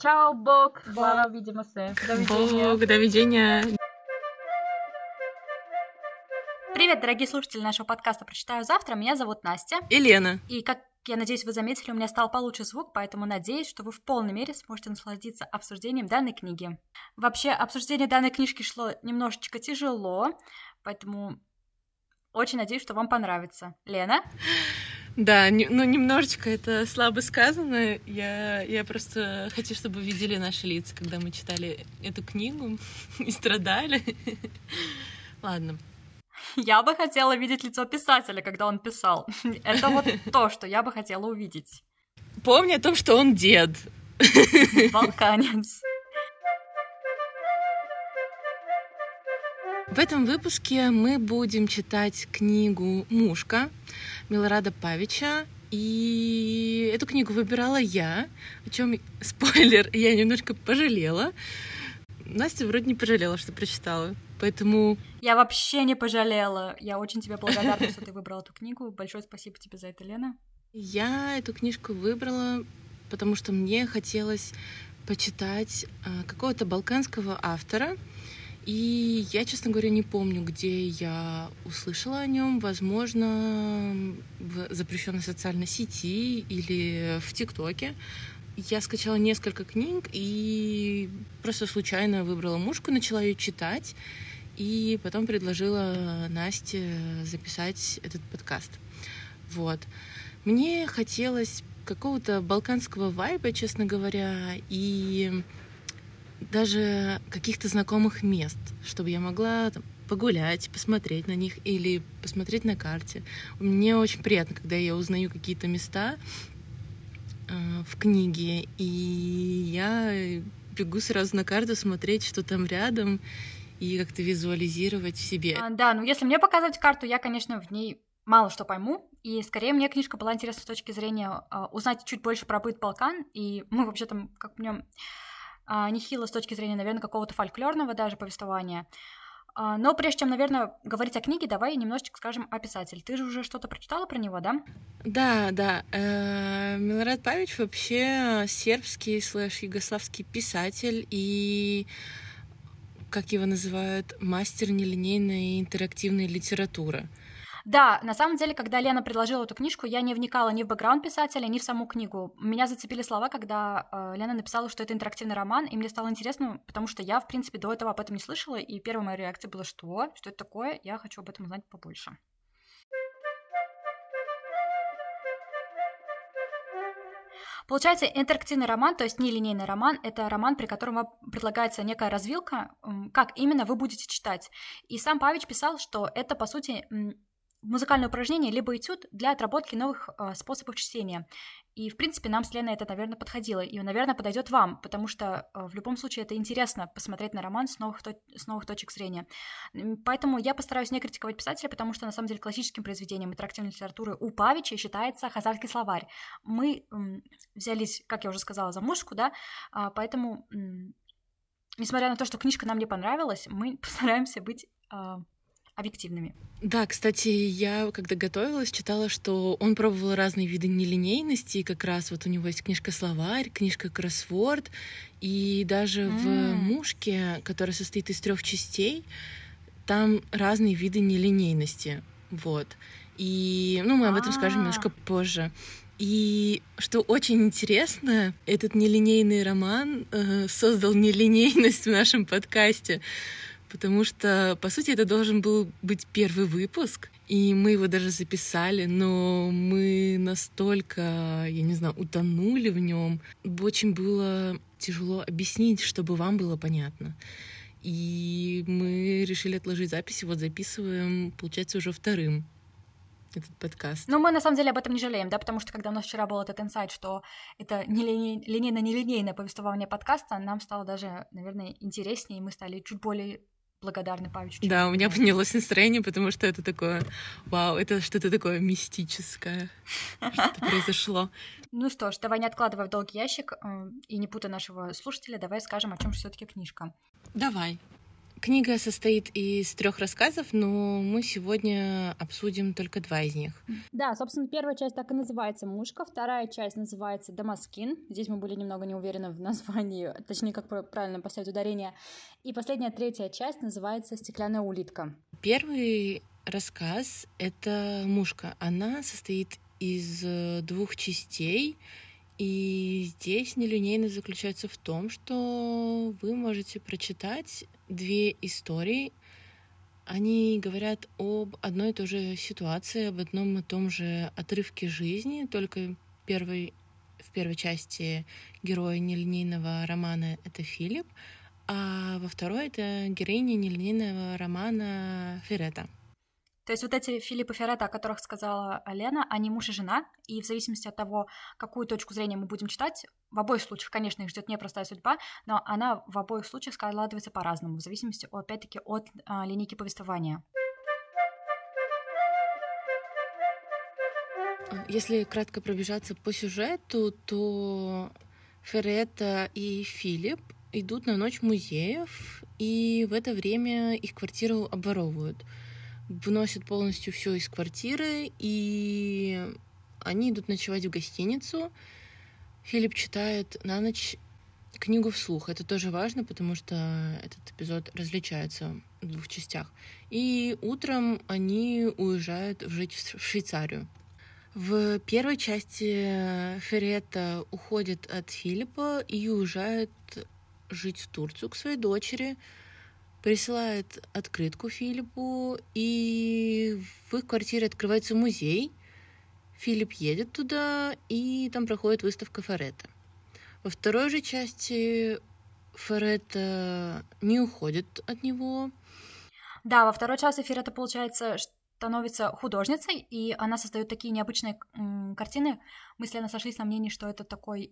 Чао, Бог! Слава, видимо, До видения. Бог, до видения. Привет, дорогие слушатели нашего подкаста «Прочитаю завтра». Меня зовут Настя. И Лена. И как я надеюсь, вы заметили, у меня стал получше звук, поэтому надеюсь, что вы в полной мере сможете насладиться обсуждением данной книги. Вообще, обсуждение данной книжки шло немножечко тяжело, поэтому очень надеюсь, что вам понравится. Лена? Да, не, ну немножечко это слабо сказано. Я, я просто хочу, чтобы видели наши лица, когда мы читали эту книгу и страдали. Ладно. Я бы хотела видеть лицо писателя, когда он писал. Это вот то, что я бы хотела увидеть. Помни о том, что он дед. Балканец. В этом выпуске мы будем читать книгу «Мушка» Милорада Павича. И эту книгу выбирала я, о чем спойлер, я немножко пожалела. Настя вроде не пожалела, что прочитала, поэтому... Я вообще не пожалела. Я очень тебе благодарна, что ты выбрала эту книгу. Большое спасибо тебе за это, Лена. Я эту книжку выбрала, потому что мне хотелось почитать а, какого-то балканского автора, и я, честно говоря, не помню, где я услышала о нем. Возможно, в запрещенной социальной сети или в ТикТоке. Я скачала несколько книг и просто случайно выбрала мушку, начала ее читать. И потом предложила Насте записать этот подкаст. Вот. Мне хотелось какого-то балканского вайба, честно говоря, и даже каких-то знакомых мест, чтобы я могла там, погулять, посмотреть на них или посмотреть на карте. Мне очень приятно, когда я узнаю какие-то места э, в книге, и я бегу сразу на карту смотреть, что там рядом, и как-то визуализировать в себе. А, да, ну если мне показывать карту, я, конечно, в ней мало что пойму, и скорее мне книжка была интересна с точки зрения э, узнать чуть больше про быт Балкан, и мы вообще там как в нем нехило с точки зрения, наверное, какого-то фольклорного даже повествования. А, но прежде чем, наверное, говорить о книге, давай немножечко скажем о писателе. Ты же уже что-то прочитала про него, да? Да, да. Э, Милорад Павич вообще сербский слэш югославский писатель и как его называют, мастер нелинейной интерактивной литературы. Да, на самом деле, когда Лена предложила эту книжку, я не вникала ни в бэкграунд писателя, ни в саму книгу. Меня зацепили слова, когда э, Лена написала, что это интерактивный роман, и мне стало интересно, потому что я, в принципе, до этого об этом не слышала, и первая моя реакция была, что? Что это такое? Я хочу об этом узнать побольше. Получается, интерактивный роман, то есть нелинейный роман, это роман, при котором вам предлагается некая развилка, как именно вы будете читать. И сам Павич писал, что это, по сути, музыкальное упражнение, либо этюд для отработки новых э, способов чтения. И, в принципе, нам с Леной это, наверное, подходило. И, наверное, подойдет вам, потому что э, в любом случае это интересно посмотреть на роман с новых, с новых точек зрения. Поэтому я постараюсь не критиковать писателя, потому что, на самом деле, классическим произведением интерактивной литературы у Павича считается «Хазарский словарь». Мы э, взялись, как я уже сказала, за мушку, да, э, поэтому, э, несмотря на то, что книжка нам не понравилась, мы постараемся быть... Э, объективными. Да, кстати, я когда готовилась, читала, что он пробовал разные виды нелинейности, и как раз вот у него есть книжка-словарь, книжка кроссворд, и даже mm. в «Мушке», которая состоит из трех частей, там разные виды нелинейности, вот. И, ну, мы об этом скажем немножко а. позже. И что очень интересно, этот нелинейный роман э, создал нелинейность в нашем подкасте потому что, по сути, это должен был быть первый выпуск, и мы его даже записали, но мы настолько, я не знаю, утонули в нем. Очень было тяжело объяснить, чтобы вам было понятно. И мы решили отложить запись, и вот записываем, получается, уже вторым этот подкаст. Ну, мы на самом деле об этом не жалеем, да, потому что когда у нас вчера был этот инсайт, что это линейно-нелинейное повествование подкаста, нам стало даже, наверное, интереснее, и мы стали чуть более благодарны Павичу. Да, у меня поднялось настроение, потому что это такое, вау, это что-то такое мистическое, что-то произошло. Ну что ж, давай не откладывай в долгий ящик э, и не путай нашего слушателя, давай скажем, о чем же все-таки книжка. Давай. Книга состоит из трех рассказов, но мы сегодня обсудим только два из них. Да, собственно, первая часть так и называется «Мушка», вторая часть называется «Дамаскин». Здесь мы были немного не уверены в названии, точнее, как правильно поставить ударение. И последняя, третья часть называется «Стеклянная улитка». Первый рассказ — это «Мушка». Она состоит из э, двух частей — и здесь нелинейность заключается в том, что вы можете прочитать две истории. Они говорят об одной и той же ситуации, об одном и том же отрывке жизни, только первый, в первой части героя нелинейного романа — это Филипп, а во второй — это героиня нелинейного романа Ферета. То есть вот эти Филипп и Феррета, о которых сказала Лена, они муж и жена, и в зависимости от того, какую точку зрения мы будем читать, в обоих случаях, конечно, их ждет непростая судьба, но она в обоих случаях складывается по-разному, в зависимости, опять-таки, от а, линейки повествования. Если кратко пробежаться по сюжету, то Феррета и Филипп идут на ночь музеев, и в это время их квартиру обворовывают — выносят полностью все из квартиры, и они идут ночевать в гостиницу. Филипп читает на ночь книгу вслух. Это тоже важно, потому что этот эпизод различается в двух частях. И утром они уезжают жить в Швейцарию. В первой части Ферета уходит от Филиппа и уезжает жить в Турцию к своей дочери, присылает открытку Филиппу, и в их квартире открывается музей. Филипп едет туда, и там проходит выставка Ферета. Во второй же части Ферета не уходит от него. Да, во второй части Ферета, получается, становится художницей, и она создает такие необычные картины. Мы с Леной сошлись на мнении, что это такой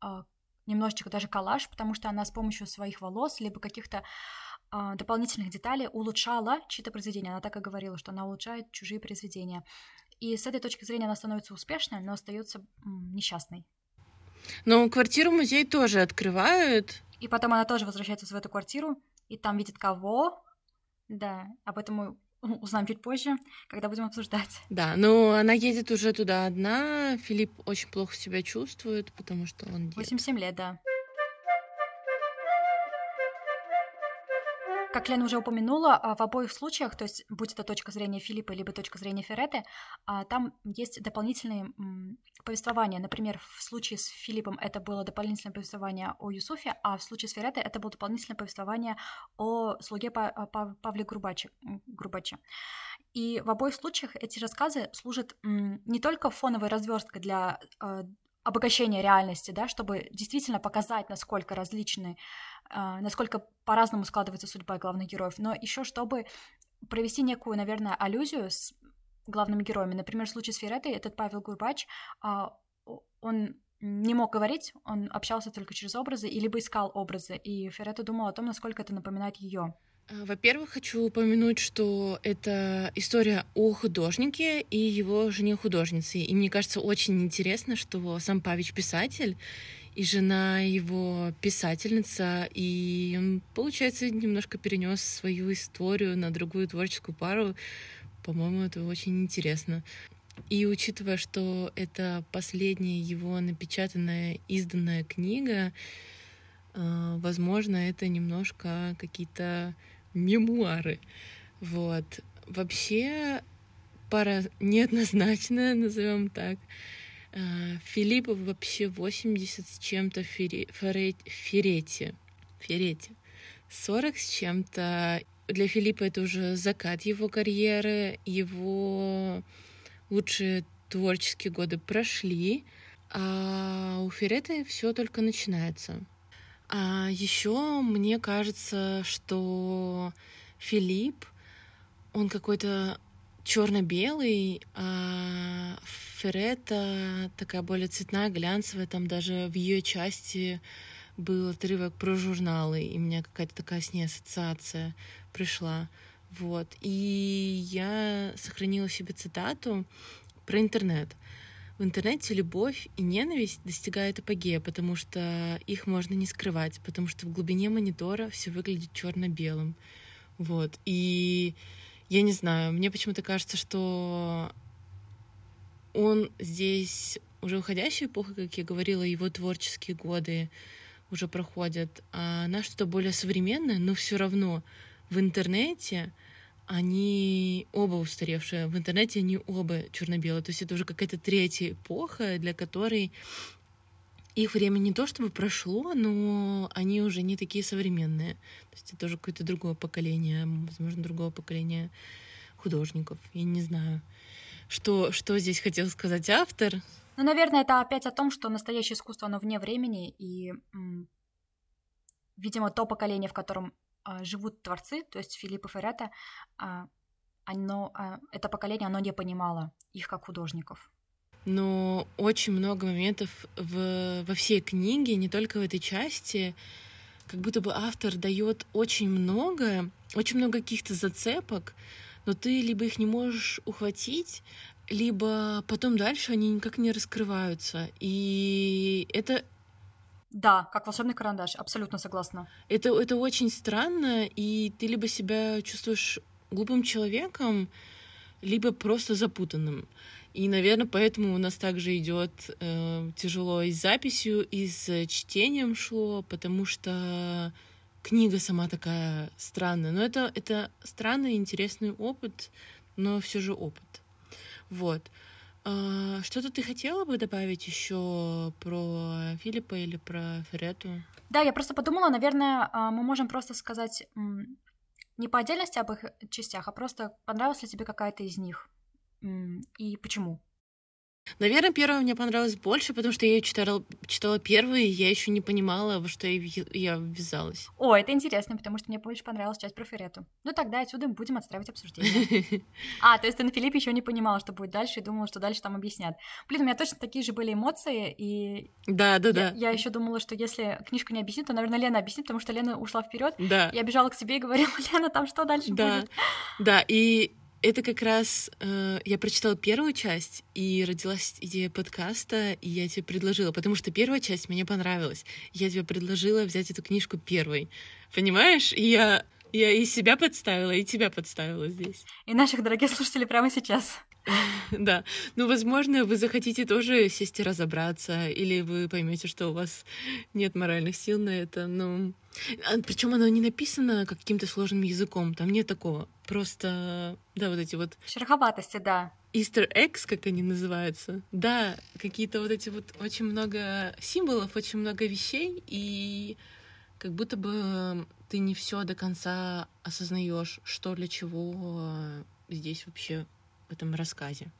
а, немножечко даже коллаж, потому что она с помощью своих волос, либо каких-то дополнительных деталей улучшала чьи-то произведения. Она так и говорила, что она улучшает чужие произведения. И с этой точки зрения она становится успешной, но остается несчастной. Но квартиру музей тоже открывают. И потом она тоже возвращается в эту квартиру, и там видит кого. Да, об этом мы узнаем чуть позже, когда будем обсуждать. Да, но она едет уже туда одна. Филипп очень плохо себя чувствует, потому что он... 8-7 лет, да. Как Лена уже упомянула, а, в обоих случаях, то есть будь это точка зрения Филиппа либо точка зрения Ферреты, а, там есть дополнительные повествования. Например, в случае с Филиппом это было дополнительное повествование о Юсуфе, а в случае с Ферретой это было дополнительное повествование о слуге а, Павле Грубаче. Грубаче. И в обоих случаях эти рассказы служат не только фоновой разверсткой для обогащения реальности, да, чтобы действительно показать, насколько различны а, насколько по-разному складывается судьба главных героев, но еще чтобы провести некую, наверное, аллюзию с главными героями. Например, в случае с Феретой этот Павел Гурбач, а, он не мог говорить, он общался только через образы, и либо искал образы, и Ферета думал о том, насколько это напоминает ее. А, во-первых, хочу упомянуть, что это история о художнике и его жене художнице. И мне кажется очень интересно, что сам Павич писатель, и жена его писательница, и он, получается, немножко перенес свою историю на другую творческую пару. По-моему, это очень интересно. И учитывая, что это последняя его напечатанная, изданная книга, э, возможно, это немножко какие-то мемуары. Вот. Вообще, пара неоднозначная, назовем так. А, Филиппов вообще 80 с чем-то Фере... Ферете. Ферете. 40 с чем-то. Для Филиппа это уже закат его карьеры. Его лучшие творческие годы прошли. А у Ферета все только начинается. А еще мне кажется, что Филипп, он какой-то черно-белый, а Ферета такая более цветная, глянцевая, там даже в ее части был отрывок про журналы, и у меня какая-то такая с ней ассоциация пришла. Вот. И я сохранила себе цитату про интернет. В интернете любовь и ненависть достигают апогея, потому что их можно не скрывать, потому что в глубине монитора все выглядит черно-белым. Вот. И я не знаю, мне почему-то кажется, что он здесь уже уходящая эпоха, как я говорила, его творческие годы уже проходят, а она что-то более современное, но все равно в интернете они оба устаревшие. В интернете они оба черно-белые. То есть это уже какая-то третья эпоха, для которой их время не то чтобы прошло, но они уже не такие современные. То есть это уже какое-то другое поколение, возможно, другого поколения художников. Я не знаю, что, что здесь хотел сказать автор. Ну, наверное, это опять о том, что настоящее искусство, оно вне времени, и, видимо, то поколение, в котором живут творцы, то есть Филипп и Феррета, а, оно, а, это поколение, оно не понимало их как художников. Но очень много моментов в, во всей книге, не только в этой части, как будто бы автор дает очень много, очень много каких-то зацепок, но ты либо их не можешь ухватить, либо потом дальше они никак не раскрываются. И это... Да, как волшебный карандаш, абсолютно согласна. Это, это очень странно, и ты либо себя чувствуешь глупым человеком, либо просто запутанным. И, наверное, поэтому у нас также идет э, тяжело и с записью, и с чтением шло, потому что книга сама такая странная. Но это, это странный, интересный опыт, но все же опыт. Вот. А, что-то ты хотела бы добавить еще про Филиппа или про Ферету? Да, я просто подумала, наверное, а, мы можем просто сказать не по отдельности об их частях, а просто понравилась ли тебе какая-то из них и почему. Наверное, первая мне понравилась больше, потому что я ее читала, читала первую, и я еще не понимала, во что я, я ввязалась. О, это интересно, потому что мне больше понравилась часть про Ферету. Ну тогда отсюда мы будем отстраивать обсуждение. А, то есть ты на Филиппе еще не понимала, что будет дальше, и думала, что дальше там объяснят. Блин, у меня точно такие же были эмоции, и... Да, да, да. Я еще думала, что если книжка не объяснит, то, наверное, Лена объяснит, потому что Лена ушла вперед. Да. Я бежала к себе и говорила, Лена, там что дальше да. будет? Да, и это как раз э, я прочитала первую часть, и родилась идея подкаста, и я тебе предложила, потому что первая часть мне понравилась. Я тебе предложила взять эту книжку первой. Понимаешь? И я, я и себя подставила, и тебя подставила здесь. И наших дорогих слушателей прямо сейчас. Да. Ну, возможно, вы захотите тоже сесть и разобраться, или вы поймете, что у вас нет моральных сил на это. Ну, а, причем оно не написано каким-то сложным языком. Там нет такого. Просто, да, вот эти вот... Шероховатости, да. Easter eggs, как они называются. Да, какие-то вот эти вот очень много символов, очень много вещей, и как будто бы ты не все до конца осознаешь, что для чего здесь вообще этом рассказе.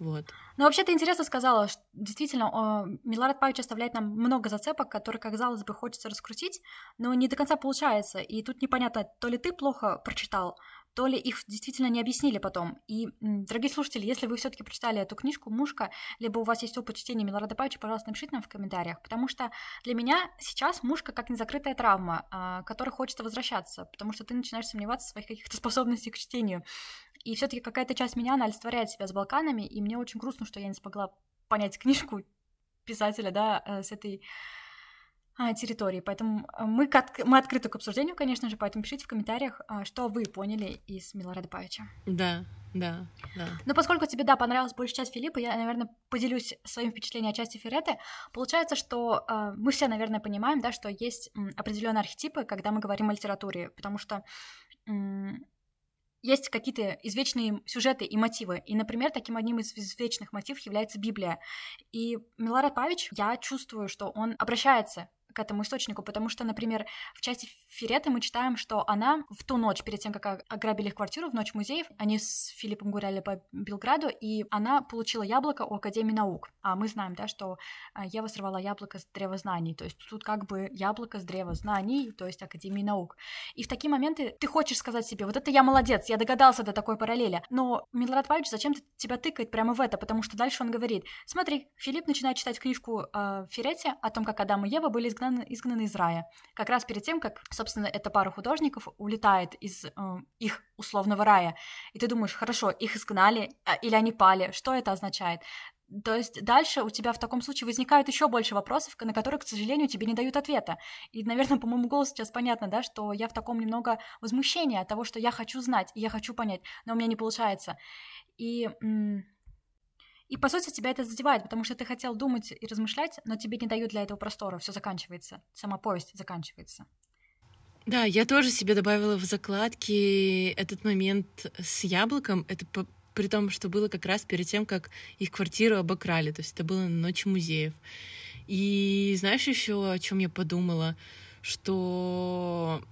Вот. Ну, вообще, ты интересно сказала, что действительно, Милард Павич оставляет нам много зацепок, которые, казалось бы, хочется раскрутить, но не до конца получается. И тут непонятно, то ли ты плохо прочитал, то ли их действительно не объяснили потом. И, дорогие слушатели, если вы все-таки прочитали эту книжку «Мушка», либо у вас есть опыт чтения Милорада Павича, пожалуйста, напишите нам в комментариях, потому что для меня сейчас «Мушка» как незакрытая травма, а, к которой хочется возвращаться, потому что ты начинаешь сомневаться в своих каких-то способностях к чтению. И все-таки какая-то часть меня, она олицетворяет себя с Балканами, и мне очень грустно, что я не смогла понять книжку писателя, да, э, с этой а, территории. Поэтому э, мы, к, мы открыты к обсуждению, конечно же, поэтому пишите в комментариях, а, что вы поняли из Милорада Павича. Да, да, да. Но поскольку тебе, да, понравилась большая часть Филиппа, я, наверное, поделюсь своим впечатлением о части Фереты. Получается, что э, мы все, наверное, понимаем, да, что есть определенные архетипы, когда мы говорим о литературе, потому что есть какие-то извечные сюжеты и мотивы. И, например, таким одним из извечных мотивов является Библия. И Миларад Павич, я чувствую, что он обращается к этому источнику, потому что, например, в части Фереты мы читаем, что она в ту ночь, перед тем, как ограбили их квартиру, в ночь музеев, они с Филиппом гуляли по Белграду, и она получила яблоко у Академии наук. А мы знаем, да, что а, Ева сорвала яблоко с древа знаний, то есть тут как бы яблоко с древа знаний, то есть Академии наук. И в такие моменты ты хочешь сказать себе, вот это я молодец, я догадался до такой параллели, но Милрад Павич зачем-то тебя тыкает прямо в это, потому что дальше он говорит, смотри, Филипп начинает читать книжку э, Ферете о том, как Адам и Ева были изгнаны, изгнаны из рая, как раз перед тем, как, собственно, эта пара художников улетает из э, их условного рая, и ты думаешь, хорошо, их изгнали, а, или они пали, что это означает? То есть дальше у тебя в таком случае возникают еще больше вопросов, на которые, к сожалению, тебе не дают ответа. И, наверное, по моему голосу сейчас понятно, да, что я в таком немного возмущении от того, что я хочу знать, и я хочу понять, но у меня не получается. И, и по сути, тебя это задевает, потому что ты хотел думать и размышлять, но тебе не дают для этого простора, все заканчивается, сама повесть заканчивается. Да, я тоже себе добавила в закладки этот момент с яблоком. Это по при том, что было как раз перед тем, как их квартиру обокрали. То есть это было ночь музеев. И знаешь еще, о чем я подумала? Что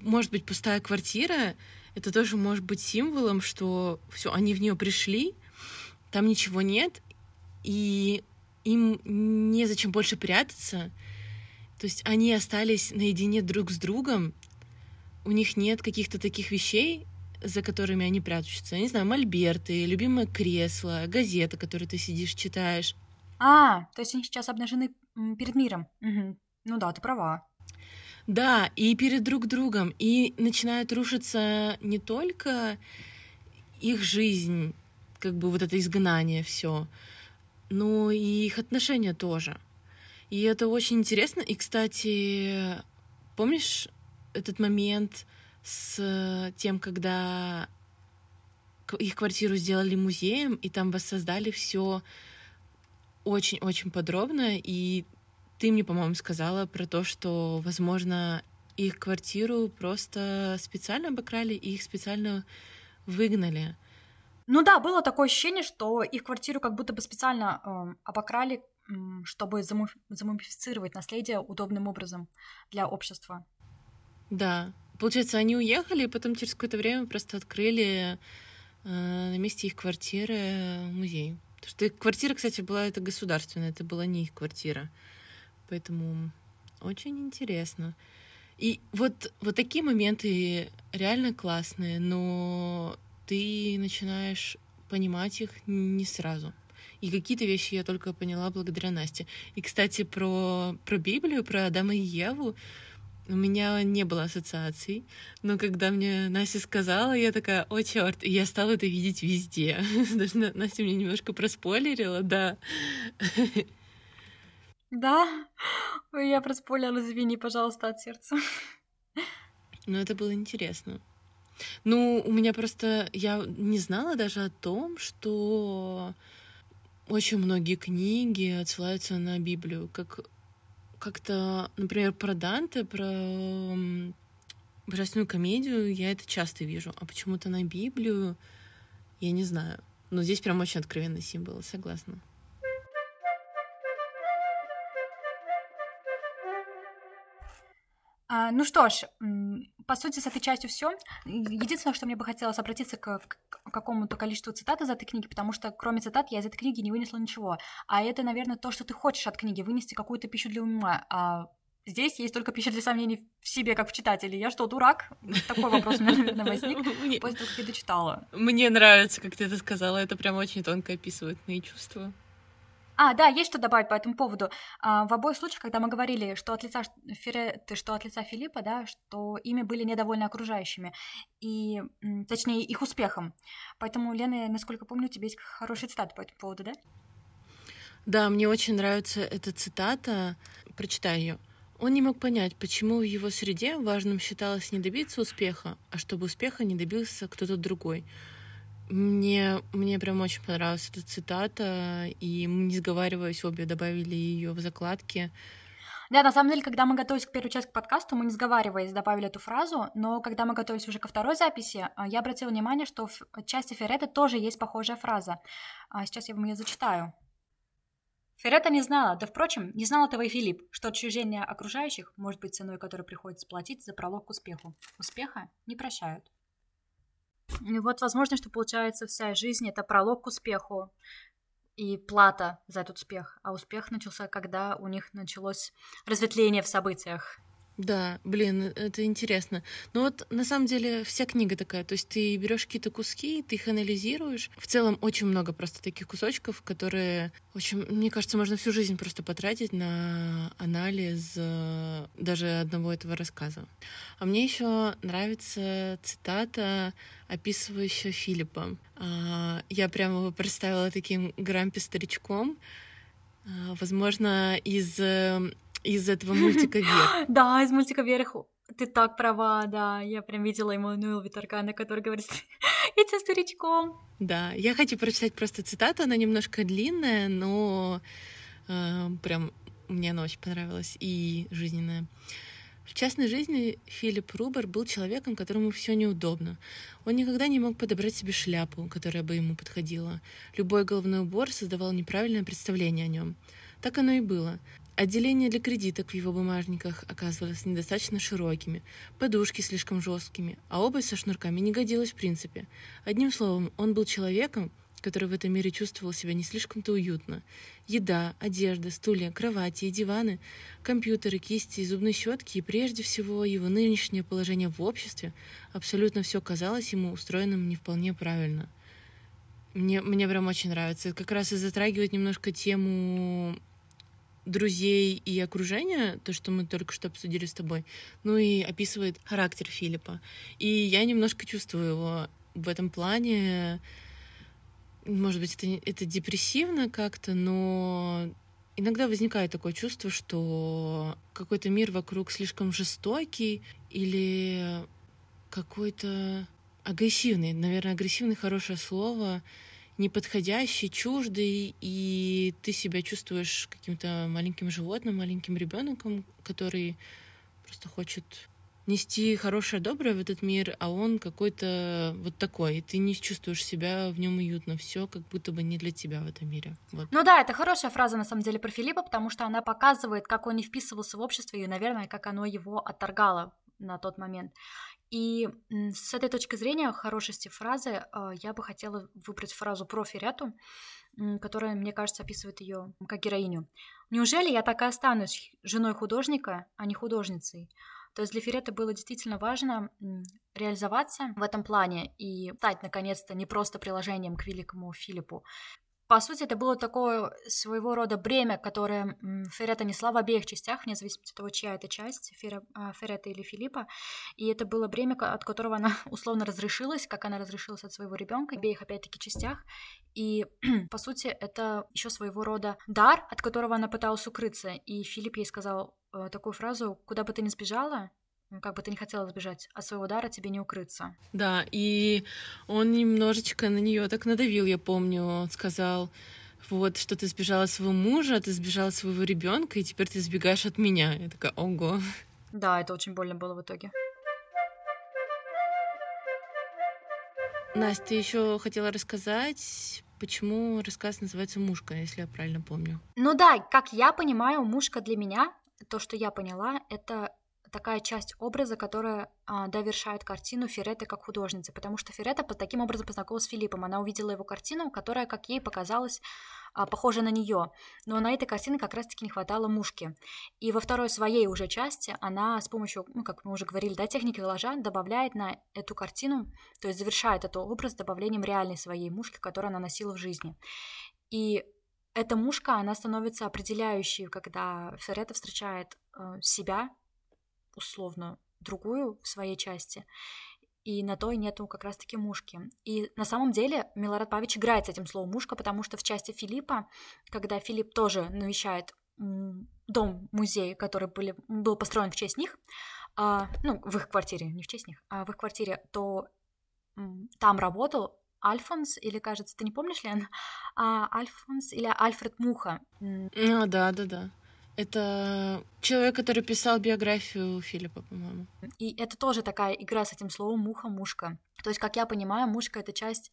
может быть пустая квартира, это тоже может быть символом, что все, они в нее пришли, там ничего нет, и им незачем больше прятаться. То есть они остались наедине друг с другом, у них нет каких-то таких вещей, за которыми они прячутся. Я не знаю, мольберты, любимое кресло, газета, которую ты сидишь, читаешь. А, то есть они сейчас обнажены перед миром. Угу. Ну да, ты права. Да, и перед друг другом. И начинает рушиться не только их жизнь, как бы вот это изгнание, все, но и их отношения тоже. И это очень интересно. И, кстати, помнишь этот момент, с тем, когда их квартиру сделали музеем, и там воссоздали все очень-очень подробно. И ты мне, по-моему, сказала про то, что, возможно, их квартиру просто специально обокрали и их специально выгнали. Ну да, было такое ощущение, что их квартиру как будто бы специально э, обокрали, э, чтобы замумифицировать наследие удобным образом для общества. Да, Получается, они уехали, и потом через какое-то время просто открыли э, на месте их квартиры музей. Потому что их квартира, кстати, была это государственная, это была не их квартира. Поэтому очень интересно. И вот, вот такие моменты реально классные, но ты начинаешь понимать их не сразу. И какие-то вещи я только поняла благодаря Насте. И, кстати, про, про Библию, про Адама и Еву, у меня не было ассоциаций, но когда мне Настя сказала, я такая, о, черт, и я стала это видеть везде. Даже Настя мне немножко проспойлерила, да. Да? Я проспойлерила, извини, пожалуйста, от сердца. Ну, это было интересно. Ну, у меня просто... Я не знала даже о том, что очень многие книги отсылаются на Библию, как как-то, например, про Данте, про божественную комедию я это часто вижу, а почему-то на Библию я не знаю. Но здесь прям очень откровенный символ, согласна. Ну что ж, по сути, с этой частью все. Единственное, что мне бы хотелось обратиться к, к какому-то количеству цитат из этой книги, потому что кроме цитат я из этой книги не вынесла ничего. А это, наверное, то, что ты хочешь от книги, вынести какую-то пищу для ума. А здесь есть только пища для сомнений в себе, как в читателе. Я что, дурак? Такой вопрос у меня, наверное, возник после того, как я дочитала. Мне нравится, как ты это сказала. Это прям очень тонко описывает мои чувства. А, да, есть что добавить по этому поводу. А, в обоих случаях, когда мы говорили, что от лица Фереты, что от лица Филиппа, да, что ими были недовольны окружающими, и, точнее, их успехом. Поэтому, Лена, насколько помню, у тебя есть хорошая цитата по этому поводу, да? Да, мне очень нравится эта цитата. Прочитай ее. Он не мог понять, почему в его среде важным считалось не добиться успеха, а чтобы успеха не добился кто-то другой. Мне, мне прям очень понравилась эта цитата, и мы, не сговариваясь, обе добавили ее в закладки. Да, на самом деле, когда мы готовились к первой части к подкасту, мы, не сговариваясь, добавили эту фразу, но когда мы готовились уже ко второй записи, а, я обратила внимание, что в части Феррета тоже есть похожая фраза. А сейчас я вам ее зачитаю. Феррета не знала, да, впрочем, не знал этого и Филипп, что отчуждение окружающих может быть ценой, которую приходится платить за пролог к успеху. Успеха не прощают. И вот возможно, что получается вся жизнь — это пролог к успеху и плата за этот успех. А успех начался, когда у них началось разветвление в событиях. Да, блин, это интересно. Но вот на самом деле вся книга такая. То есть ты берешь какие-то куски, ты их анализируешь. В целом очень много просто таких кусочков, которые, общем, мне кажется, можно всю жизнь просто потратить на анализ э, даже одного этого рассказа. А мне еще нравится цитата, описывающая Филиппа. А, я прямо его представила таким грампи-старичком, а, возможно, из э, из этого мультика «Вверх». Да, из мультика «Вверх». Ты так права, да. Я прям видела Эммануэл Виторкана, который говорит «Этим старичком». Да, я хочу прочитать просто цитату, она немножко длинная, но э, прям мне она очень понравилась и жизненная. В частной жизни Филипп Рубер был человеком, которому все неудобно. Он никогда не мог подобрать себе шляпу, которая бы ему подходила. Любой головной убор создавал неправильное представление о нем. Так оно и было. Отделения для кредиток в его бумажниках оказывались недостаточно широкими, подушки слишком жесткими, а обувь со шнурками не годилась в принципе. Одним словом, он был человеком, который в этом мире чувствовал себя не слишком-то уютно. Еда, одежда, стулья, кровати и диваны, компьютеры, кисти и зубные щетки и прежде всего его нынешнее положение в обществе, абсолютно все казалось ему устроенным не вполне правильно. Мне, мне прям очень нравится. Это как раз и затрагивает немножко тему друзей и окружения, то, что мы только что обсудили с тобой, ну и описывает характер Филиппа. И я немножко чувствую его в этом плане. Может быть, это, это депрессивно как-то, но иногда возникает такое чувство, что какой-то мир вокруг слишком жестокий или какой-то агрессивный. Наверное, агрессивный хорошее слово неподходящий, чуждый, и ты себя чувствуешь каким-то маленьким животным, маленьким ребенком, который просто хочет нести хорошее, доброе в этот мир, а он какой-то вот такой, и ты не чувствуешь себя в нем уютно, все как будто бы не для тебя в этом мире. Вот. Ну да, это хорошая фраза на самом деле про Филиппа, потому что она показывает, как он не вписывался в общество и, наверное, как оно его отторгало на тот момент. И с этой точки зрения хорошести фразы а, я бы хотела выбрать фразу про Ферету, которая, мне кажется, описывает ее как героиню. Неужели я так и останусь женой художника, а не художницей? То есть для Фереты было действительно важно реализоваться в этом плане и стать, наконец-то, не просто приложением к великому Филиппу, по сути, это было такое своего рода бремя, которое Феррета несла в обеих частях, вне зависимости от того, чья это часть, Ферре, а, Феррета или Филиппа. И это было бремя, от которого она условно разрешилась, как она разрешилась от своего ребенка, в обеих, опять-таки, частях. И, по сути, это еще своего рода дар, от которого она пыталась укрыться. И Филипп ей сказал э, такую фразу «Куда бы ты ни сбежала, как бы ты не хотела сбежать от своего дара, тебе не укрыться. Да, и он немножечко на нее так надавил, я помню, он сказал, вот, что ты сбежала своего мужа, ты сбежала своего ребенка, и теперь ты сбегаешь от меня. Я такая, ого. Да, это очень больно было в итоге. Настя, ты еще хотела рассказать, почему рассказ называется «Мушка», если я правильно помню. Ну да, как я понимаю, «Мушка» для меня, то, что я поняла, это такая часть образа, которая а, довершает картину Фереты как художницы, потому что Ферета под таким образом познакомилась с Филиппом. Она увидела его картину, которая, как ей показалось, а, похожа на нее. Но на этой картине как раз-таки не хватало мушки. И во второй своей уже части она с помощью, ну, как мы уже говорили, да, техники коллажа добавляет на эту картину, то есть завершает этот образ добавлением реальной своей мушки, которую она носила в жизни. И эта мушка, она становится определяющей, когда Ферета встречает э, себя условно другую в своей части, и на той нету как раз-таки мушки. И на самом деле Милорад Павич играет с этим словом мушка, потому что в части Филиппа, когда Филипп тоже навещает дом-музей, который были, был построен в честь них, а, ну, в их квартире, не в честь них, а в их квартире, то там работал Альфонс, или, кажется, ты не помнишь, Лен? А, Альфонс или Альфред Муха. А, да, да, да. Это человек, который писал биографию Филиппа, по-моему. И это тоже такая игра с этим словом муха-мушка. То есть, как я понимаю, мушка — это часть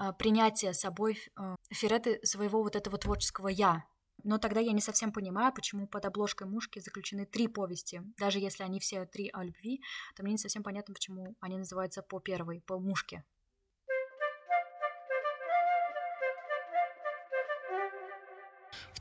э, принятия собой э, Фереты своего вот этого творческого «я». Но тогда я не совсем понимаю, почему под обложкой мушки заключены три повести. Даже если они все три о любви, то мне не совсем понятно, почему они называются по первой, по мушке.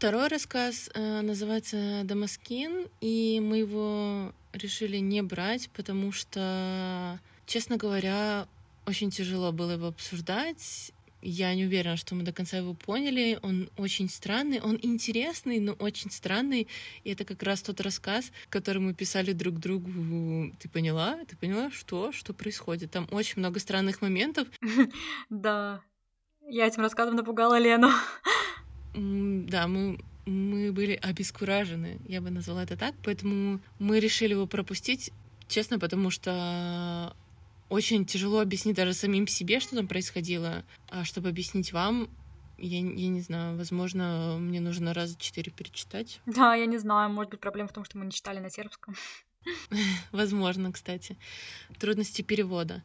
Второй рассказ э, называется «Дамаскин», и мы его решили не брать, потому что, честно говоря, очень тяжело было его обсуждать. Я не уверена, что мы до конца его поняли. Он очень странный, он интересный, но очень странный. И это как раз тот рассказ, который мы писали друг другу. Ты поняла? Ты поняла, что? Что происходит? Там очень много странных моментов. Да. Я этим рассказом напугала Лену. Да, мы мы были обескуражены, я бы назвала это так, поэтому мы решили его пропустить, честно, потому что очень тяжело объяснить даже самим себе, что там происходило, а чтобы объяснить вам, я, я не знаю, возможно, мне нужно раза четыре перечитать. Да, я не знаю, может быть, проблема в том, что мы не читали на сербском. Возможно, кстати. Трудности перевода.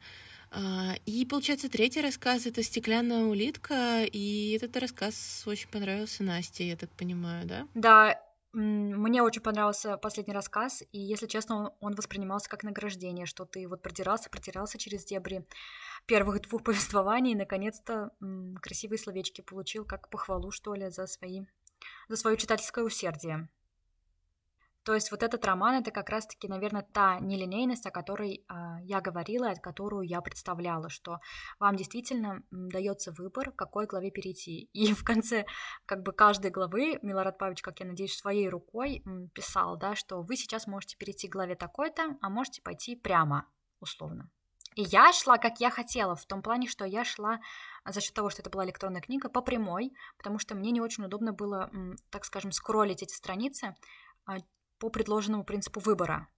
А, и получается, третий рассказ это стеклянная улитка, и этот рассказ очень понравился Насте, я так понимаю, да? Да, мне очень понравился последний рассказ, и, если честно, он воспринимался как награждение, что ты вот продирался, продирался через дебри первых двух повествований, и, наконец-то, красивые словечки получил, как похвалу, что ли, за, свои, за свое читательское усердие. То есть вот этот роман это как раз-таки, наверное, та нелинейность, о которой э, я говорила, от которую я представляла, что вам действительно дается выбор, к какой главе перейти. И в конце как бы каждой главы Милорад Павлович, как я надеюсь, своей рукой писал, да, что вы сейчас можете перейти к главе такой-то, а можете пойти прямо, условно. И я шла, как я хотела, в том плане, что я шла за счет того, что это была электронная книга, по прямой, потому что мне не очень удобно было, так скажем, скроллить эти страницы, а, по предложенному принципу выбора.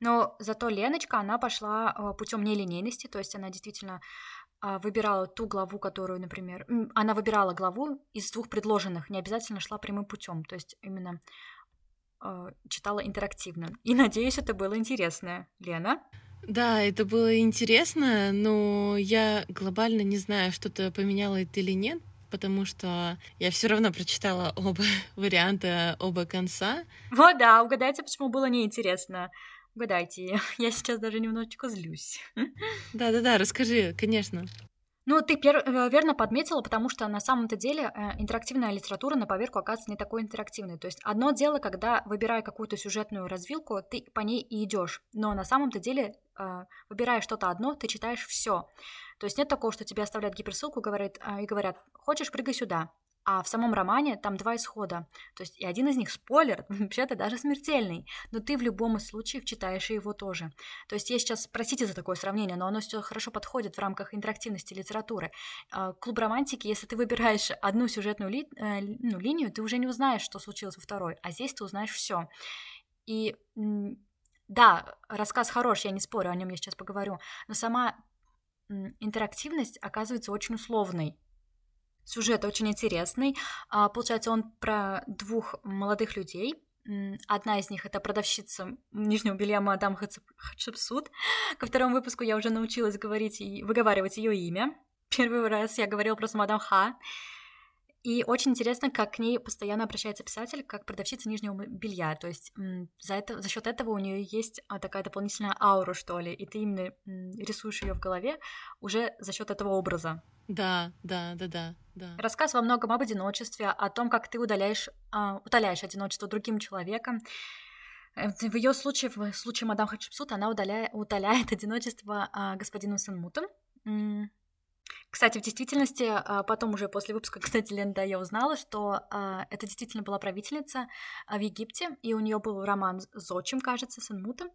Но зато Леночка, она пошла а, путем нелинейности, то есть она действительно а, выбирала ту главу, которую, например, она выбирала главу из двух предложенных, не обязательно шла прямым путем, то есть именно а, читала интерактивно. И надеюсь, это было интересно. Лена? Да, это было интересно, но я глобально не знаю, что-то поменяло это или нет, потому что я все равно прочитала оба варианта, оба конца. Вот да, угадайте, почему было неинтересно. Угадайте, я сейчас даже немножечко злюсь. Да-да-да, расскажи, конечно. Ну, ты пер- э, верно подметила, потому что на самом-то деле э, интерактивная литература на поверку оказывается не такой интерактивной. То есть одно дело, когда, выбирая какую-то сюжетную развилку, ты по ней и идешь, но на самом-то деле, э, выбирая что-то одно, ты читаешь все. То есть нет такого, что тебе оставляют гиперссылку говорит, а, и говорят, хочешь, прыгай сюда. А в самом романе там два исхода. То есть и один из них спойлер, вообще-то даже смертельный. Но ты в любом из случаев читаешь его тоже. То есть я сейчас, простите за такое сравнение, но оно все хорошо подходит в рамках интерактивности литературы. А, клуб романтики, если ты выбираешь одну сюжетную ли, э, ну, линию, ты уже не узнаешь, что случилось во второй. А здесь ты узнаешь все. И да, рассказ хорош, я не спорю, о нем я сейчас поговорю. Но сама интерактивность оказывается очень условной. Сюжет очень интересный. А, получается, он про двух молодых людей. Одна из них это продавщица нижнего белья мадам Хатшепсут. Ко второму выпуску я уже научилась говорить и выговаривать ее имя. Первый раз я говорила просто мадам Ха. И очень интересно, как к ней постоянно обращается писатель, как продавщица нижнего белья. То есть за, это, за счет этого у нее есть а, такая дополнительная аура, что ли, и ты именно рисуешь ее в голове уже за счет этого образа. Да, да, да, да, да. Рассказ во многом об одиночестве, о том, как ты удаляешь, а, удаляешь одиночество другим человеком. Э, в ее случае, в случае мадам Хатшепсут, она удаляет, удаляет одиночество а, господину Сенмуту. Кстати, в действительности, а, потом уже после выпуска, кстати, Ленда, я узнала, что а, это действительно была правительница а, в Египте, и у нее был роман с отчим, кажется, с Энмутом,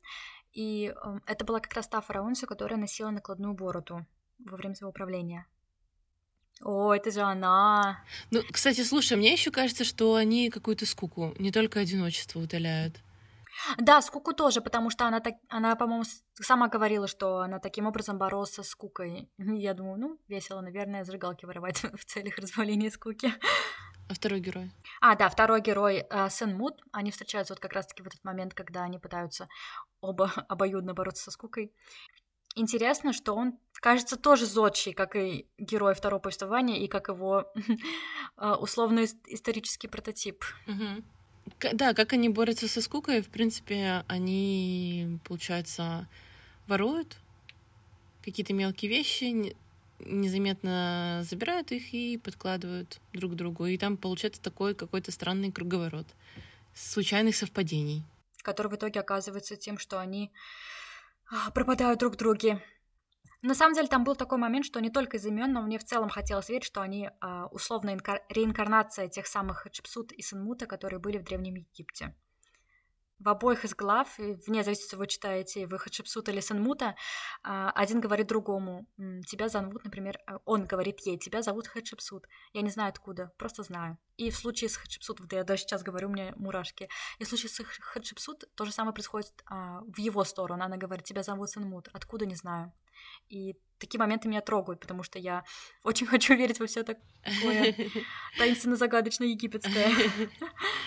и это была как раз та фараонша, которая носила накладную бороду во время своего правления. О, это же она. Ну, кстати, слушай, мне еще кажется, что они какую-то скуку, не только одиночество утоляют. Да, скуку тоже, потому что она, так, она по-моему, сама говорила, что она таким образом боролась с скукой. Я думаю, ну, весело, наверное, зажигалки воровать в целях разбавления скуки. А второй герой? А, да, второй герой э, Сэн Мут. Они встречаются вот как раз-таки в этот момент, когда они пытаются оба обоюдно бороться со скукой. Интересно, что он, кажется, тоже зодчий, как и герой второго повествования, и как его э, условно исторический прототип. Угу. Да, как они борются со скукой, в принципе, они, получается, воруют какие-то мелкие вещи, незаметно забирают их и подкладывают друг к другу. И там получается такой какой-то странный круговорот случайных совпадений. Который в итоге оказывается тем, что они а, пропадают друг в друге. На самом деле там был такой момент, что не только из имен, но мне в целом хотелось верить, что они а, условно реинкарнация тех самых Чипсут и Сенмута, которые были в Древнем Египте в обоих из глав, вне зависимости, вы читаете вы Хатшепсута или Сенмута, а, один говорит другому, тебя зовут, например, э, он говорит ей, тебя зовут Хатшепсут. Я не знаю откуда, просто знаю. И в случае с Хатшепсут, вот я даже сейчас говорю, у меня мурашки. И в случае с Хатшепсут то же самое происходит а, в его сторону. Она говорит, тебя зовут Сенмут. Откуда, не знаю. И такие моменты меня трогают, потому что я очень хочу верить во все такое таинственно-загадочно египетское.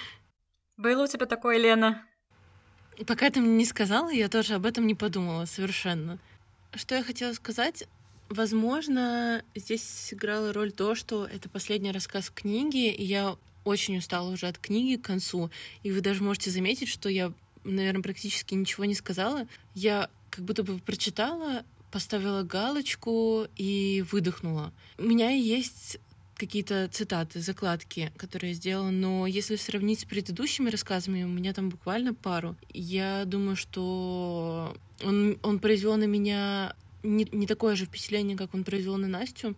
Было у тебя такое, Лена? Пока ты мне не сказала, я тоже об этом не подумала совершенно. Что я хотела сказать? Возможно, здесь сыграла роль то, что это последний рассказ книги, и я очень устала уже от книги к концу. И вы даже можете заметить, что я, наверное, практически ничего не сказала. Я как будто бы прочитала, поставила галочку и выдохнула. У меня есть какие-то цитаты, закладки, которые я сделала, но если сравнить с предыдущими рассказами, у меня там буквально пару. Я думаю, что он, он произвел на меня не, не такое же впечатление, как он произвел на Настю.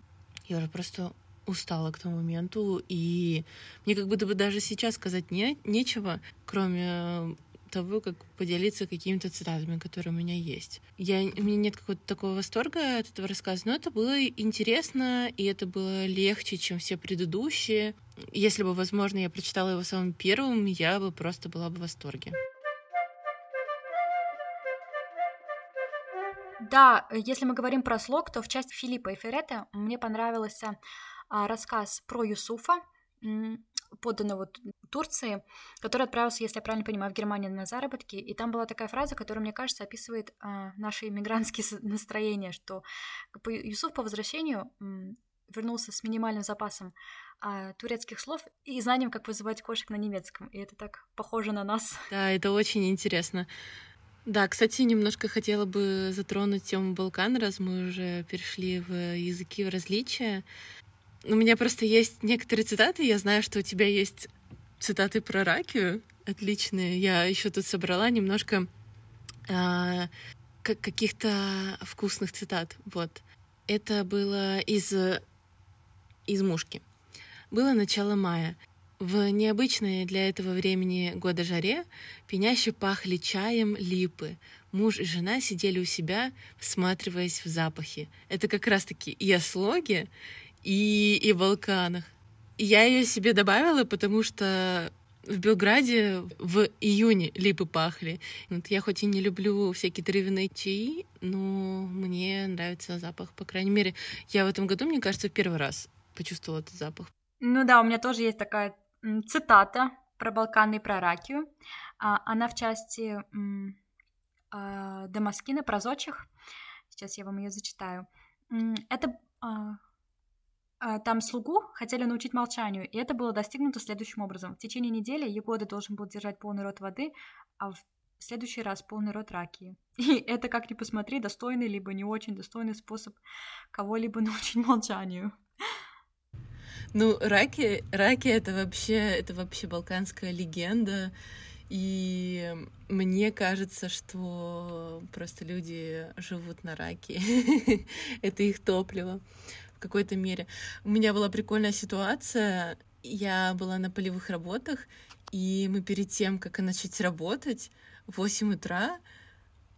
Я уже просто устала к тому моменту, и мне как будто бы даже сейчас сказать не, нечего, кроме того, как поделиться какими-то цитатами, которые у меня есть. Я, у меня нет какого-то такого восторга от этого рассказа, но это было интересно, и это было легче, чем все предыдущие. Если бы, возможно, я прочитала его самым первым, я бы просто была бы в восторге. Да, если мы говорим про слог, то в части Филиппа и Феррета мне понравился а, рассказ про Юсуфа подданного Турции, который отправился, если я правильно понимаю, в Германию на заработки. И там была такая фраза, которая, мне кажется, описывает а, наши иммигрантские настроения, что Юсуф по возвращению вернулся с минимальным запасом а, турецких слов и знанием, как вызывать кошек на немецком. И это так похоже на нас. Да, это очень интересно. Да, кстати, немножко хотела бы затронуть тему Балкан, раз мы уже перешли в языки в различия. У меня просто есть некоторые цитаты. Я знаю, что у тебя есть цитаты про ракию отличные. Я еще тут собрала немножко а, каких-то вкусных цитат. Вот. Это было из, из мушки. Было начало мая. В необычной для этого времени года жаре пеняще пахли чаем липы. Муж и жена сидели у себя, всматриваясь в запахи. Это как раз-таки и о и, и Балканах. Я ее себе добавила, потому что в Белграде в июне липы пахли. Вот я хоть и не люблю всякие травяные чаи, но мне нравится запах. По крайней мере, я в этом году, мне кажется, в первый раз почувствовала этот запах. Ну да, у меня тоже есть такая цитата про Балканы и про Ракию. А, она в части а, Дамаскина про зодчих. Сейчас я вам ее зачитаю. Это а, там слугу хотели научить молчанию, и это было достигнуто следующим образом. В течение недели Егода должен был держать полный рот воды, а в следующий раз полный рот ракии. И это, как ни посмотри, достойный либо не очень достойный способ кого-либо научить молчанию. Ну, раки, раки это вообще, это вообще балканская легенда. И мне кажется, что просто люди живут на раке. это их топливо в какой-то мере. У меня была прикольная ситуация. Я была на полевых работах, и мы перед тем, как начать работать, в 8 утра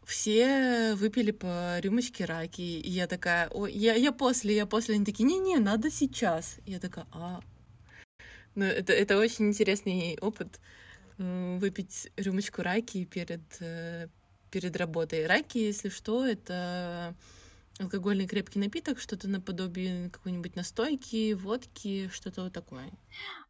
все выпили по рюмочке раки. И я такая, о, я, я после, я после. Они такие, не-не, надо сейчас. И я такая, а. Ну, это, это очень интересный опыт выпить рюмочку раки перед, э, перед работой. Раки, если что, это алкогольный крепкий напиток, что-то наподобие какой-нибудь настойки, водки, что-то вот такое.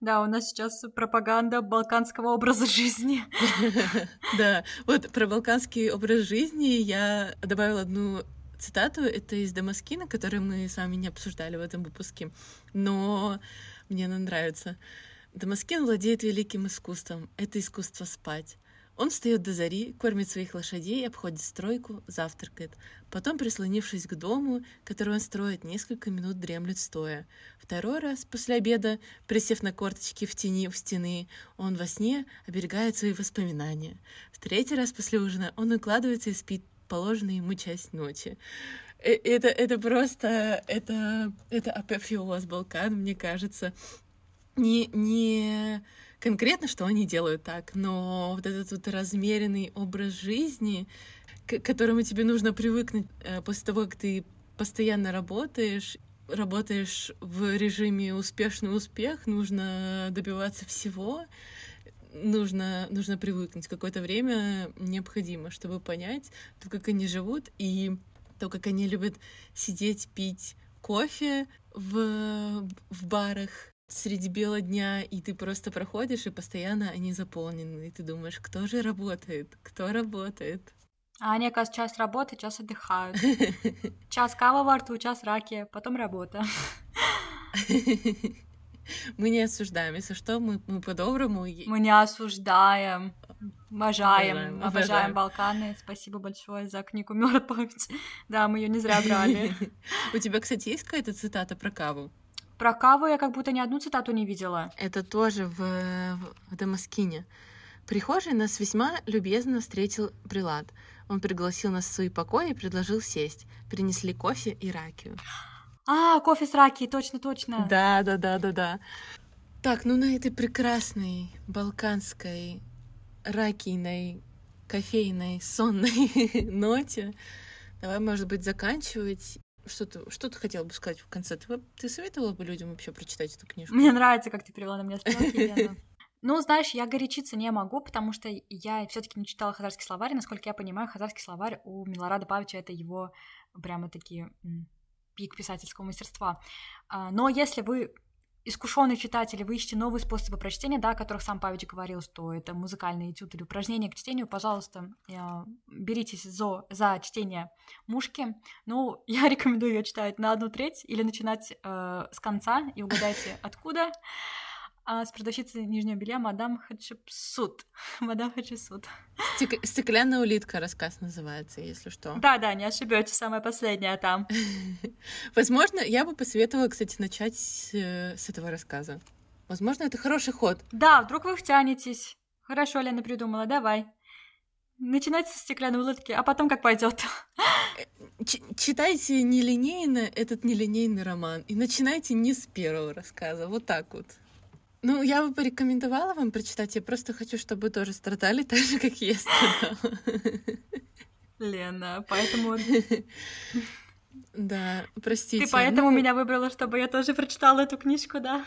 Да, у нас сейчас пропаганда балканского образа жизни. Да, вот про балканский образ жизни я добавила одну цитату, это из Дамаскина, который мы с вами не обсуждали в этом выпуске, но мне она нравится. Дамаскин владеет великим искусством. Это искусство спать. Он встает до зари, кормит своих лошадей, обходит стройку, завтракает. Потом, прислонившись к дому, который он строит, несколько минут дремлет стоя. Второй раз после обеда, присев на корточки в тени в стены, он во сне оберегает свои воспоминания. В третий раз после ужина он укладывается и спит положенную ему часть ночи. Э, это, это просто, это, это апофеоз Балкан, мне кажется. Не, не конкретно, что они делают так, но вот этот вот размеренный образ жизни, к которому тебе нужно привыкнуть э, после того, как ты постоянно работаешь, работаешь в режиме успешный успех, нужно добиваться всего, нужно, нужно привыкнуть. Какое-то время необходимо, чтобы понять то, как они живут, и то, как они любят сидеть, пить кофе в, в барах, среди бела дня, и ты просто проходишь, и постоянно они заполнены, и ты думаешь, кто же работает, кто работает. А они, оказывается, час работы, час отдыхают. Час кава во рту, час раки, потом работа. Мы не осуждаем, если что, мы, мы по-доброму. Мы не осуждаем. Обожаем, обожаем, обожаем Балканы. Спасибо большое за книгу Мёртвых. Да, мы ее не зря брали. У тебя, кстати, есть какая-то цитата про каву? Про каву я как будто ни одну цитату не видела. Это тоже в, в Дамаскине. Прихожий нас весьма любезно встретил Прилад. Он пригласил нас в свои покои и предложил сесть. Принесли кофе и ракию. А, кофе с раки, точно, точно. Да, да, да, да, да. Так, ну на этой прекрасной балканской ракийной кофейной сонной ноте давай, может быть, заканчивать что ты, что ты хотела бы сказать в конце? Ты, ты советовала бы людям вообще прочитать эту книжку? Мне нравится, как ты перевела на меня стрелки, Ну, знаешь, я горячиться не могу, потому что я все таки не читала хазарский словарь. Насколько я понимаю, хазарский словарь у Милорада Павича — это его прямо такие пик писательского мастерства. А, но если вы искушенный читатель, вы ищете новые способы прочтения, да, о которых сам Павич говорил, что это музыкальный этюд или упражнения к чтению, пожалуйста, беритесь за, за чтение «Мушки». Ну, я рекомендую ее читать на одну треть или начинать э, с конца и угадайте откуда а с продавщицей нижнего белья мадам Хачепсут. мадам Хачепсут. Стеклянная улитка рассказ называется, если что. Да, да, не ошибетесь, самая последняя там. Возможно, я бы посоветовала, кстати, начать с, с этого рассказа. Возможно, это хороший ход. Да, вдруг вы втянетесь. Хорошо, Лена придумала, давай. Начинайте со стеклянной улыбки, а потом как пойдет. Читайте нелинейно этот нелинейный роман и начинайте не с первого рассказа, вот так вот. Ну, я бы порекомендовала вам прочитать. Я просто хочу, чтобы вы тоже страдали так же, как я страдала. Лена, поэтому... Да, простите. Ты поэтому ну... меня выбрала, чтобы я тоже прочитала эту книжку, да?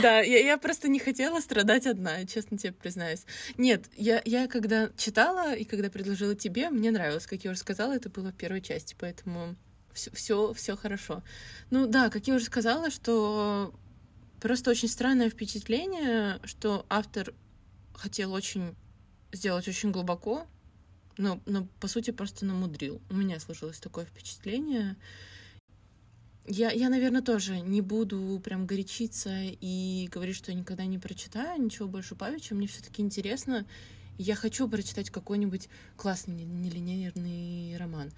Да, я, я просто не хотела страдать одна, честно тебе признаюсь. Нет, я, я когда читала и когда предложила тебе, мне нравилось, как я уже сказала, это было в первой части, поэтому все, все, все хорошо. Ну да, как я уже сказала, что Просто очень странное впечатление, что автор хотел очень сделать очень глубоко, но, но по сути просто намудрил. У меня сложилось такое впечатление. Я, я, наверное, тоже не буду прям горячиться и говорить, что я никогда не прочитаю ничего больше Павича. Мне все таки интересно. Я хочу прочитать какой-нибудь классный нелинейный роман.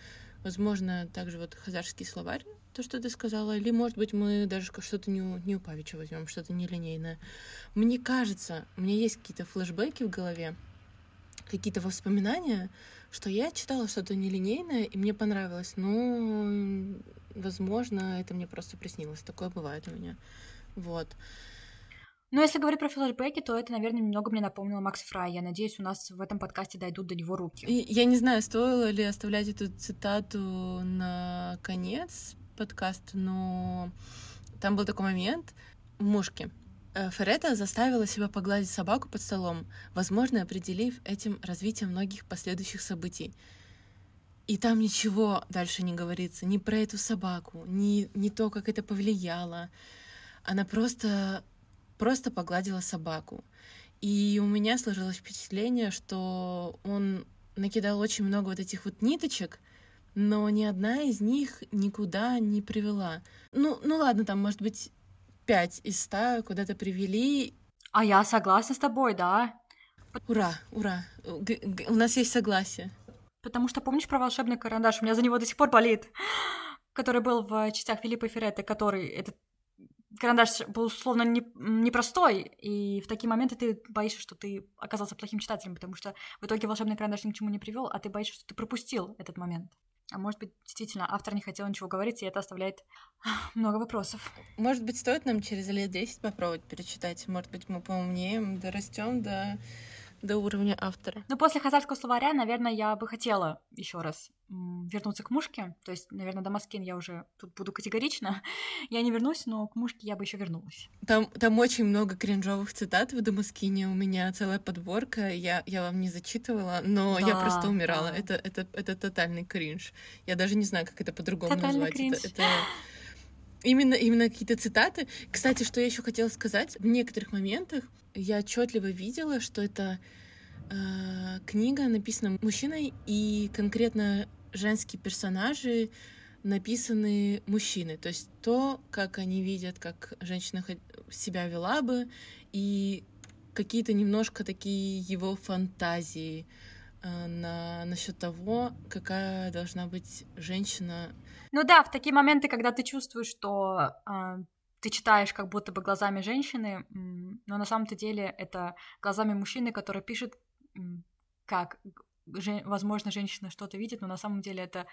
Возможно, также вот хазарский словарь то, что ты сказала, или, может быть, мы даже что-то не не у Павича возьмем, что-то нелинейное. Мне кажется, у меня есть какие-то флешбеки в голове, какие-то воспоминания, что я читала что-то нелинейное, и мне понравилось. Ну, возможно, это мне просто приснилось. Такое бывает у меня. Вот. Ну, если говорить про флешбеки, то это, наверное, немного мне напомнило Макса Фрая. Я надеюсь, у нас в этом подкасте дойдут до него руки. И, я не знаю, стоило ли оставлять эту цитату на конец, подкаст, но там был такой момент в мушке. Э, Ферета заставила себя погладить собаку под столом, возможно, определив этим развитие многих последующих событий. И там ничего дальше не говорится, ни про эту собаку, ни, ни то, как это повлияло. Она просто, просто погладила собаку. И у меня сложилось впечатление, что он накидал очень много вот этих вот ниточек, но ни одна из них никуда не привела. Ну, ну ладно, там, может быть, пять из ста куда-то привели. А я согласна с тобой, да. Ура, ура. Г- г- у нас есть согласие. Потому что помнишь про волшебный карандаш? У меня за него до сих пор болит. Который был в частях Филиппа Ферретты, который этот карандаш был условно не, непростой, и в такие моменты ты боишься, что ты оказался плохим читателем, потому что в итоге волшебный карандаш ни к чему не привел, а ты боишься, что ты пропустил этот момент. А может быть, действительно, автор не хотел ничего говорить, и это оставляет много вопросов. Может быть, стоит нам через лет 10 попробовать перечитать? Может быть, мы поумнеем, дорастем до, до уровня автора. Ну, после хазарского словаря, наверное, я бы хотела еще раз вернуться к мушке. То есть, наверное, до Маскин я уже тут буду категорично. Я не вернусь, но к мушке я бы еще вернулась. Там, там очень много кринжовых цитат в Дамаскине. У меня целая подборка. Я, я вам не зачитывала, но да, я просто умирала. Да. Это, это, это тотальный кринж. Я даже не знаю, как это по-другому назвать. Кринж. Это, это... Именно, именно какие-то цитаты. Кстати, что я еще хотела сказать, в некоторых моментах я отчетливо видела, что это э, книга написана мужчиной, и конкретно женские персонажи написаны мужчины. То есть то, как они видят, как женщина себя вела бы, и какие-то немножко такие его фантазии э, на насчет того, какая должна быть женщина. Ну да, в такие моменты, когда ты чувствуешь, что э, ты читаешь как будто бы глазами женщины, но на самом-то деле это глазами мужчины, который пишет как возможно, женщина что-то видит, но на самом деле это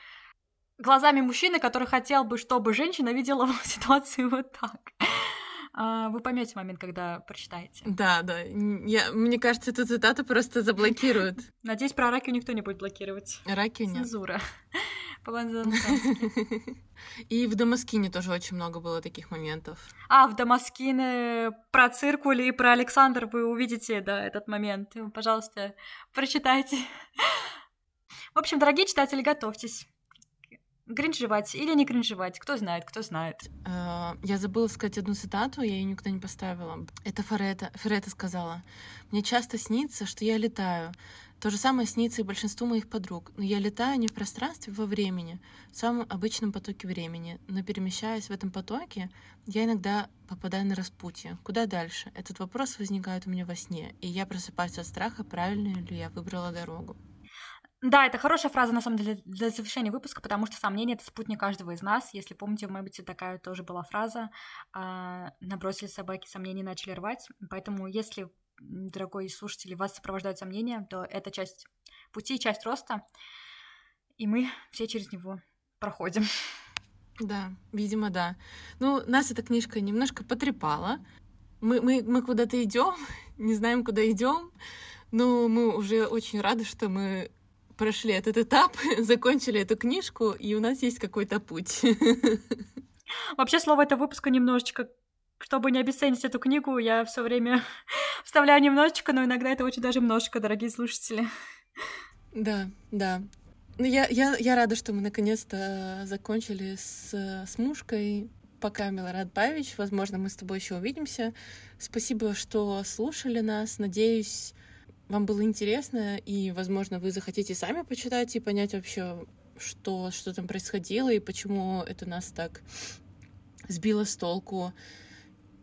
глазами мужчины, который хотел бы, чтобы женщина видела ситуацию вот так. А, вы поймете момент, когда прочитаете. Да, да. Я, мне кажется, эту цитату просто заблокируют. Надеюсь, про раки никто не будет блокировать. Раки нет. Цензура. И в Дамаскине тоже очень много было таких моментов. А, в Дамаскине про циркуль и про Александр вы увидите, да, этот момент. Пожалуйста, прочитайте. В общем, дорогие читатели, готовьтесь. Кринжевать или не кринжевать, кто знает, кто знает. А, я забыла сказать одну цитату, я ее никуда не поставила. Это Ферета, Ферета сказала. «Мне часто снится, что я летаю. То же самое снится и большинству моих подруг. Но я летаю не в пространстве, во времени, в самом обычном потоке времени. Но перемещаясь в этом потоке, я иногда попадаю на распутье. Куда дальше? Этот вопрос возникает у меня во сне, и я просыпаюсь от страха, правильно ли я выбрала дорогу. Да, это хорошая фраза, на самом деле, для завершения выпуска, потому что сомнение — это спутник каждого из нас. Если помните, в Мэббите такая тоже была фраза. А, набросили собаки, сомнения начали рвать. Поэтому если дорогой слушатель, вас сопровождают сомнения, то это часть пути, часть роста, и мы все через него проходим. Да, видимо, да. Ну, нас эта книжка немножко потрепала. Мы, мы, мы куда-то идем, не знаем, куда идем, но мы уже очень рады, что мы прошли этот этап, закончили эту книжку, и у нас есть какой-то путь. Вообще, слово этого выпуска немножечко чтобы не обесценить эту книгу, я все время вставляю немножечко, но иногда это очень даже немножечко, дорогие слушатели. Да, да. Ну, я, я, я рада, что мы наконец-то закончили с, с мушкой. Пока, Милорад Павич. Возможно, мы с тобой еще увидимся. Спасибо, что слушали нас. Надеюсь, вам было интересно, и, возможно, вы захотите сами почитать и понять вообще, что, что там происходило и почему это нас так сбило с толку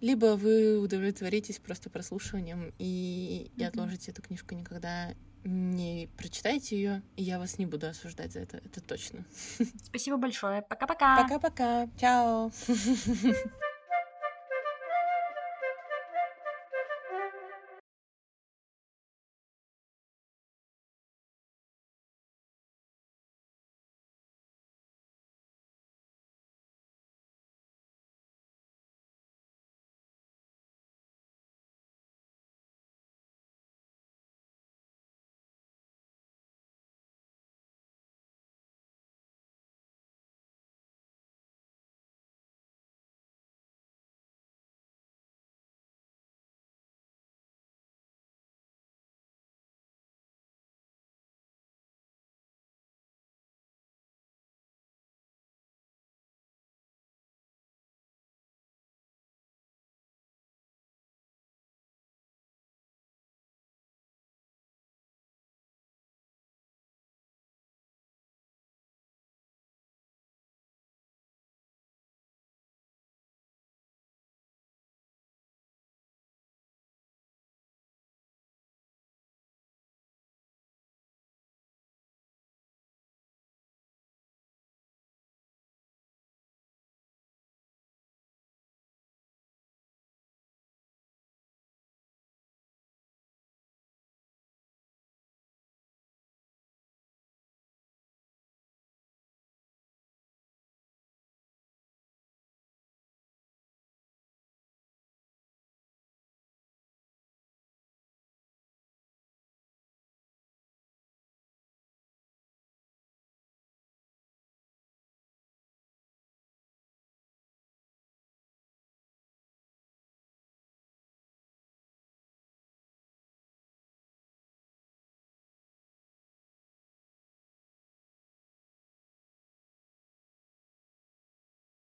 либо вы удовлетворитесь просто прослушиванием и, и отложите эту книжку никогда не прочитайте ее, и я вас не буду осуждать за это, это точно. Спасибо большое. Пока-пока. Пока-пока. Чао.